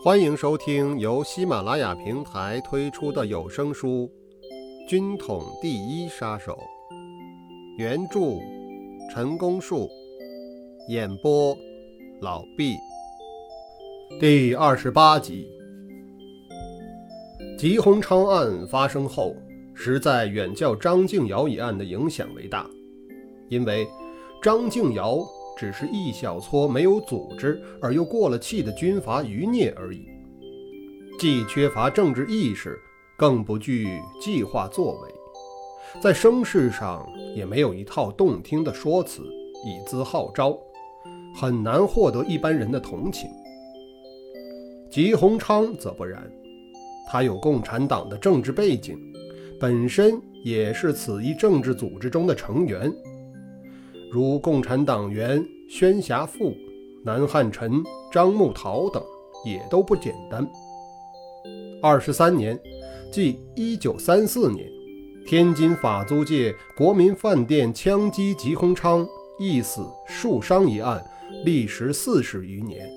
欢迎收听由喜马拉雅平台推出的有声书《军统第一杀手》，原著陈功树，演播老毕，第二十八集。吉鸿昌案发生后，实在远较张敬尧一案的影响为大，因为张敬尧。只是一小撮没有组织而又过了气的军阀余孽而已，既缺乏政治意识，更不具计划作为，在声势上也没有一套动听的说辞以资号召，很难获得一般人的同情。吉鸿昌则不然，他有共产党的政治背景，本身也是此一政治组织中的成员。如共产党员宣侠富、南汉宸、张木陶等，也都不简单。二十三年，即一九三四年，天津法租界国民饭店枪击吉鸿昌，一死数伤一案，历时四十余年，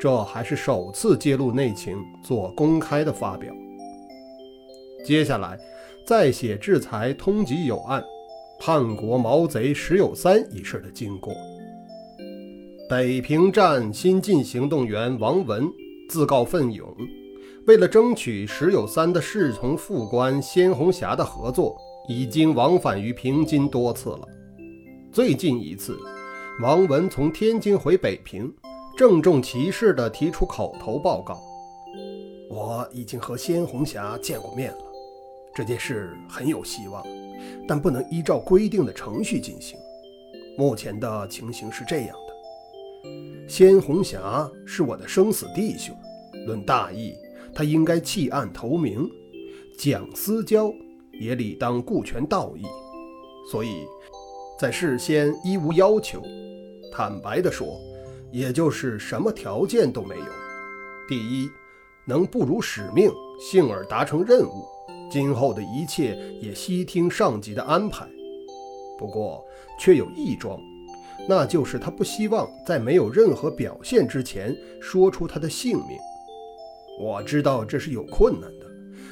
这还是首次揭露内情做公开的发表。接下来，再写制裁通缉有案。叛国毛贼石有三一事的经过。北平站新进行动员王文自告奋勇，为了争取石有三的侍从副官鲜红霞的合作，已经往返于平津多次了。最近一次，王文从天津回北平，郑重其事地提出口头报告：“我已经和鲜红霞见过面了，这件事很有希望。”但不能依照规定的程序进行。目前的情形是这样鲜：红霞是我的生死弟兄，论大义，他应该弃暗投明；蒋思交也理当顾全道义。所以，在事先一无要求，坦白地说，也就是什么条件都没有。第一，能不辱使命，幸而达成任务。今后的一切也悉听上级的安排，不过却有一桩，那就是他不希望在没有任何表现之前说出他的姓名。我知道这是有困难的，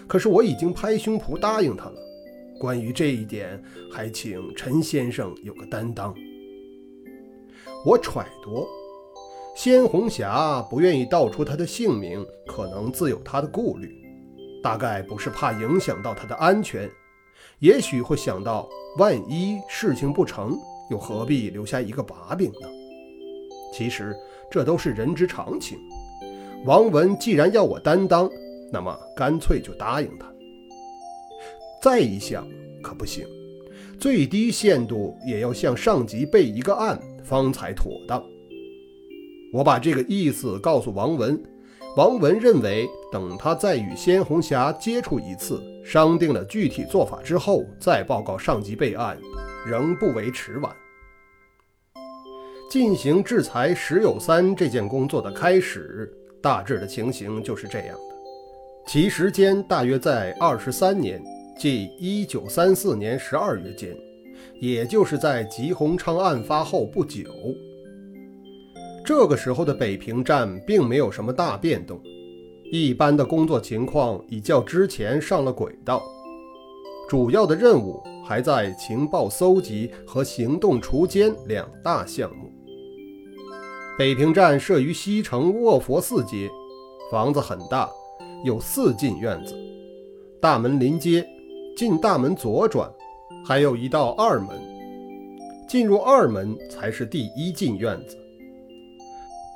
可是我已经拍胸脯答应他了。关于这一点，还请陈先生有个担当。我揣度，鲜红霞不愿意道出他的姓名，可能自有他的顾虑。大概不是怕影响到他的安全，也许会想到，万一事情不成，又何必留下一个把柄呢？其实这都是人之常情。王文既然要我担当，那么干脆就答应他。再一想，可不行，最低限度也要向上级备一个案，方才妥当。我把这个意思告诉王文。王文认为，等他再与鲜红霞接触一次，商定了具体做法之后，再报告上级备案，仍不为迟晚。进行制裁石有三这件工作的开始，大致的情形就是这样的：其时间大约在二十三年，即一九三四年十二月间，也就是在吉鸿昌案发后不久。这个时候的北平站并没有什么大变动，一般的工作情况已较之前上了轨道，主要的任务还在情报搜集和行动除奸两大项目。北平站设于西城卧佛寺街，房子很大，有四进院子，大门临街，进大门左转，还有一道二门，进入二门才是第一进院子。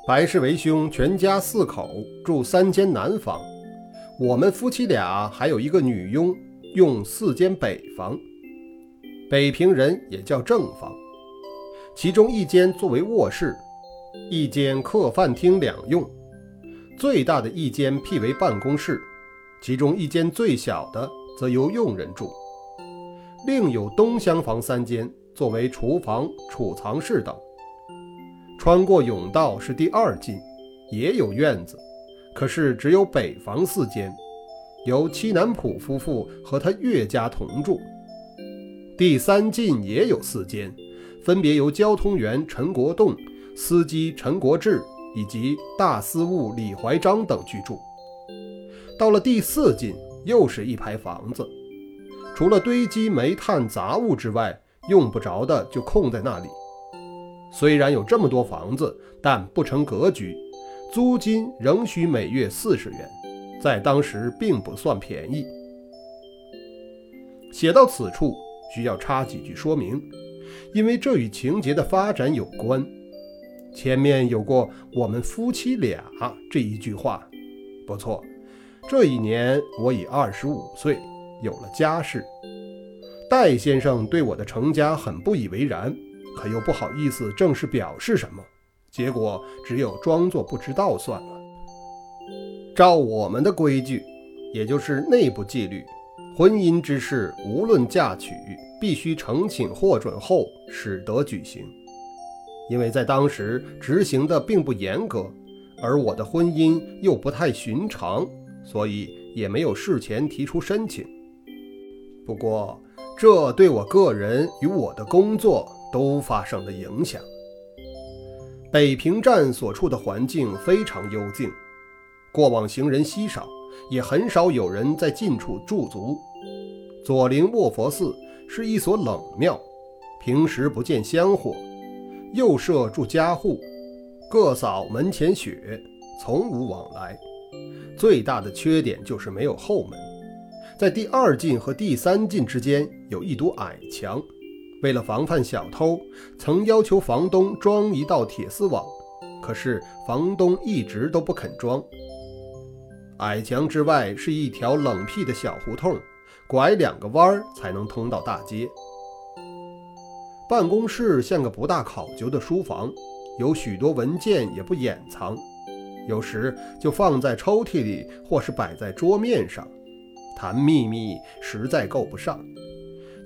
白氏为兄全家四口住三间南房，我们夫妻俩还有一个女佣，用四间北房。北平人也叫正房，其中一间作为卧室，一间客饭厅两用，最大的一间辟为办公室，其中一间最小的则由佣人住，另有东厢房三间作为厨房、储藏室等。穿过甬道是第二进，也有院子，可是只有北房四间，由戚南浦夫妇和他岳家同住。第三进也有四间，分别由交通员陈国栋、司机陈国志以及大司务李怀章等居住。到了第四进，又是一排房子，除了堆积煤炭杂物之外，用不着的就空在那里。虽然有这么多房子，但不成格局，租金仍需每月四十元，在当时并不算便宜。写到此处，需要插几句说明，因为这与情节的发展有关。前面有过“我们夫妻俩”这一句话，不错。这一年我已二十五岁，有了家室。戴先生对我的成家很不以为然，可又不好意思正式表示什么，结果只有装作不知道算了。照我们的规矩，也就是内部纪律，婚姻之事无论嫁娶，必须呈请获准后使得举行。因为在当时执行的并不严格，而我的婚姻又不太寻常，所以也没有事前提出申请。不过，这对我个人与我的工作都发生了影响。北平站所处的环境非常幽静，过往行人稀少，也很少有人在近处驻足。左邻卧佛寺是一所冷庙，平时不见香火。右舍住家户，各扫门前雪，从无往来。最大的缺点就是没有后门，在第二进和第三进之间有一堵矮墙。为了防范小偷，曾要求房东装一道铁丝网，可是房东一直都不肯装。矮墙之外是一条冷僻的小胡同，拐两个弯儿才能通到大街。办公室像个不大考究的书房，有许多文件也不掩藏，有时就放在抽屉里，或是摆在桌面上。谈秘密实在够不上，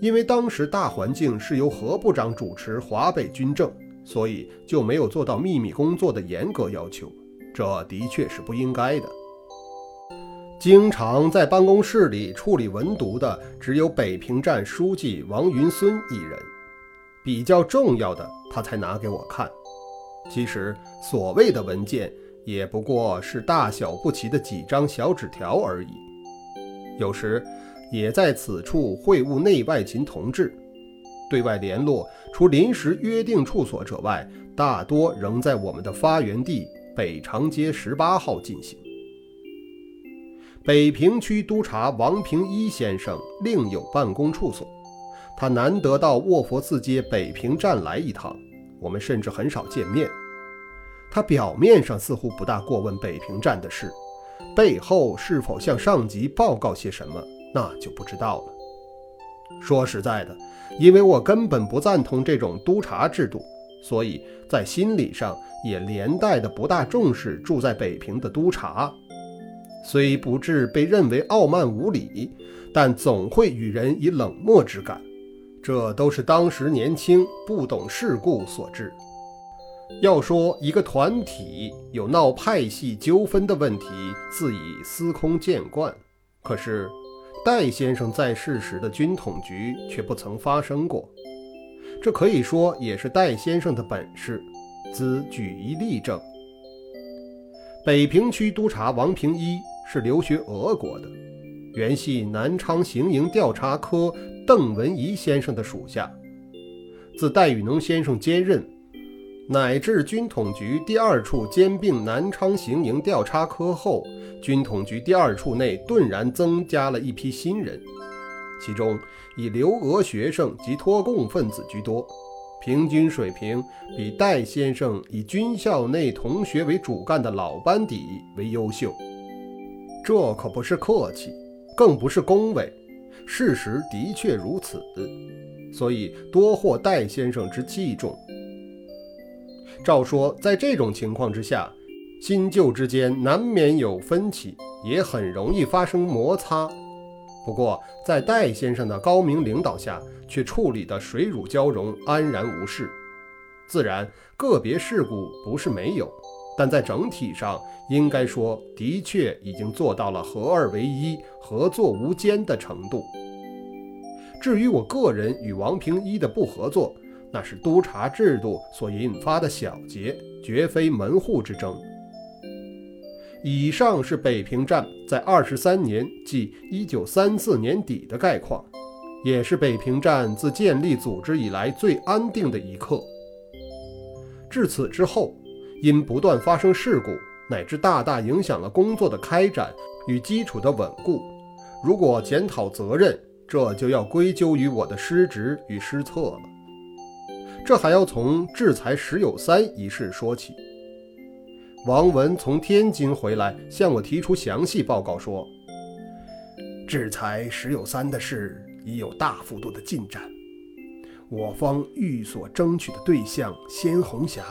因为当时大环境是由何部长主持华北军政，所以就没有做到秘密工作的严格要求。这的确是不应该的。经常在办公室里处理文牍的，只有北平站书记王云孙一人。比较重要的，他才拿给我看。其实所谓的文件，也不过是大小不齐的几张小纸条而已。有时也在此处会晤内外勤同志，对外联络，除临时约定处所者外，大多仍在我们的发源地北长街十八号进行。北平区督察王平一先生另有办公处所。他难得到卧佛寺街北平站来一趟，我们甚至很少见面。他表面上似乎不大过问北平站的事，背后是否向上级报告些什么，那就不知道了。说实在的，因为我根本不赞同这种督察制度，所以在心理上也连带的不大重视住在北平的督察。虽不至被认为傲慢无礼，但总会与人以冷漠之感。这都是当时年轻不懂世故所致。要说一个团体有闹派系纠纷的问题，自已司空见惯。可是戴先生在世时的军统局却不曾发生过。这可以说也是戴先生的本事。兹举一例证：北平区督察王平一是留学俄国的，原系南昌行营调查科。邓文仪先生的属下，自戴雨农先生兼任，乃至军统局第二处兼并南昌行营调查科后，军统局第二处内顿然增加了一批新人，其中以留俄学生及脱共分子居多，平均水平比戴先生以军校内同学为主干的老班底为优秀。这可不是客气，更不是恭维。事实的确如此，所以多获戴先生之器重。照说，在这种情况之下，新旧之间难免有分歧，也很容易发生摩擦。不过，在戴先生的高明领导下，却处理得水乳交融，安然无事。自然，个别事故不是没有，但在整体上，应该说，的确已经做到了合二为一。合作无间的程度。至于我个人与王平一的不合作，那是督察制度所引发的小节，绝非门户之争。以上是北平站在二十三年，即一九三四年底的概况，也是北平站自建立组织以来最安定的一刻。至此之后，因不断发生事故，乃至大大影响了工作的开展与基础的稳固。如果检讨责任，这就要归咎于我的失职与失策了。这还要从制裁石友三一事说起。王文从天津回来，向我提出详细报告说，制裁石友三的事已有大幅度的进展，我方欲所争取的对象鲜红霞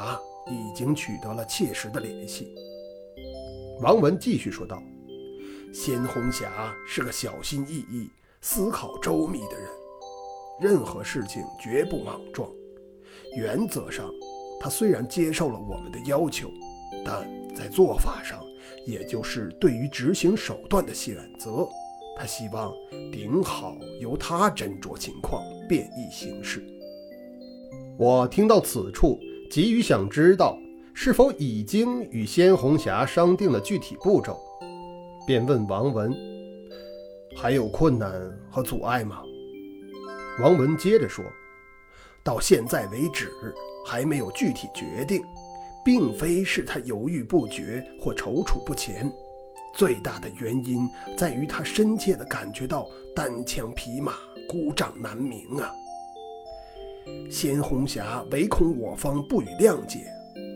已经取得了切实的联系。王文继续说道：“鲜红霞是个小心翼翼、思考周密的人，任何事情绝不莽撞。原则上，他虽然接受了我们的要求。”但在做法上，也就是对于执行手段的选择，他希望顶好由他斟酌情况，便宜行事。我听到此处，急于想知道是否已经与鲜红霞商定了具体步骤，便问王文：“还有困难和阻碍吗？”王文接着说：“到现在为止，还没有具体决定。”并非是他犹豫不决或踌躇不前，最大的原因在于他深切地感觉到单枪匹马、孤掌难鸣啊。鲜红霞唯恐我方不予谅解，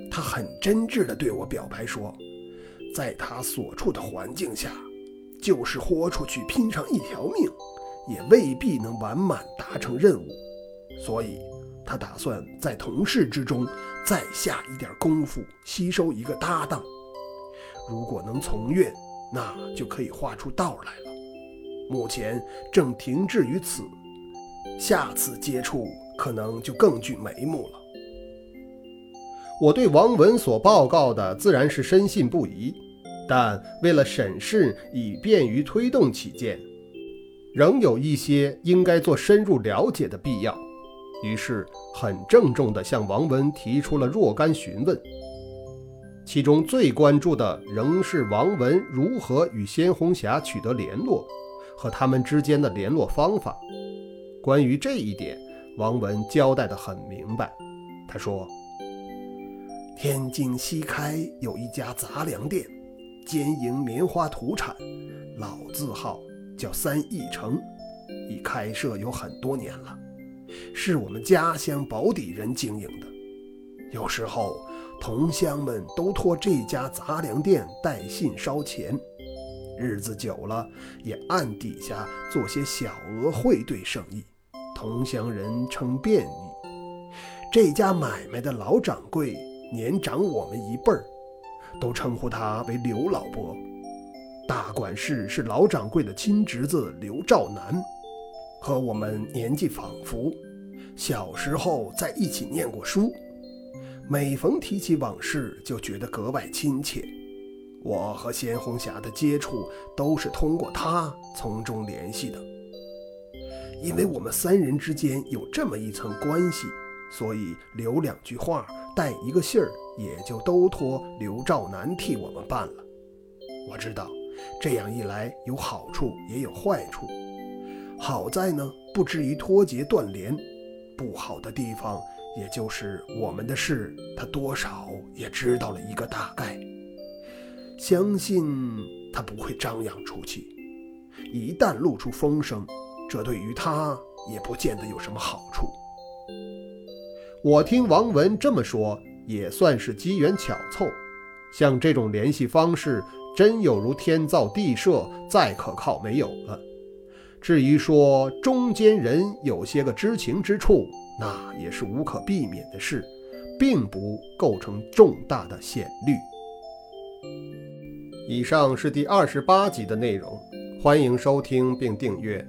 他很真挚地对我表白说，在他所处的环境下，就是豁出去拼上一条命，也未必能完满达成任务，所以。他打算在同事之中再下一点功夫，吸收一个搭档。如果能从愿，那就可以画出道来了。目前正停滞于此，下次接触可能就更具眉目了。我对王文所报告的自然是深信不疑，但为了审视以便于推动起见，仍有一些应该做深入了解的必要。于是，很郑重地向王文提出了若干询问，其中最关注的仍是王文如何与鲜红霞取得联络，和他们之间的联络方法。关于这一点，王文交代得很明白。他说：“天津西开有一家杂粮店，兼营棉花土产，老字号叫三义城，已开设有很多年了。”是我们家乡保底人经营的，有时候同乡们都托这家杂粮店带信捎钱，日子久了也暗底下做些小额汇兑生意，同乡人称便宜。这家买卖的老掌柜年长我们一辈儿，都称呼他为刘老伯。大管事是老掌柜的亲侄子刘兆南。和我们年纪仿佛，小时候在一起念过书，每逢提起往事，就觉得格外亲切。我和鲜红霞的接触都是通过他从中联系的，因为我们三人之间有这么一层关系，所以留两句话，带一个信儿，也就都托刘兆南替我们办了。我知道，这样一来有好处也有坏处。好在呢，不至于脱节断联；不好的地方，也就是我们的事，他多少也知道了一个大概。相信他不会张扬出去，一旦露出风声，这对于他也不见得有什么好处。我听王文这么说，也算是机缘巧凑。像这种联系方式，真有如天造地设，再可靠没有了。至于说中间人有些个知情之处，那也是无可避免的事，并不构成重大的险虑。以上是第二十八集的内容，欢迎收听并订阅。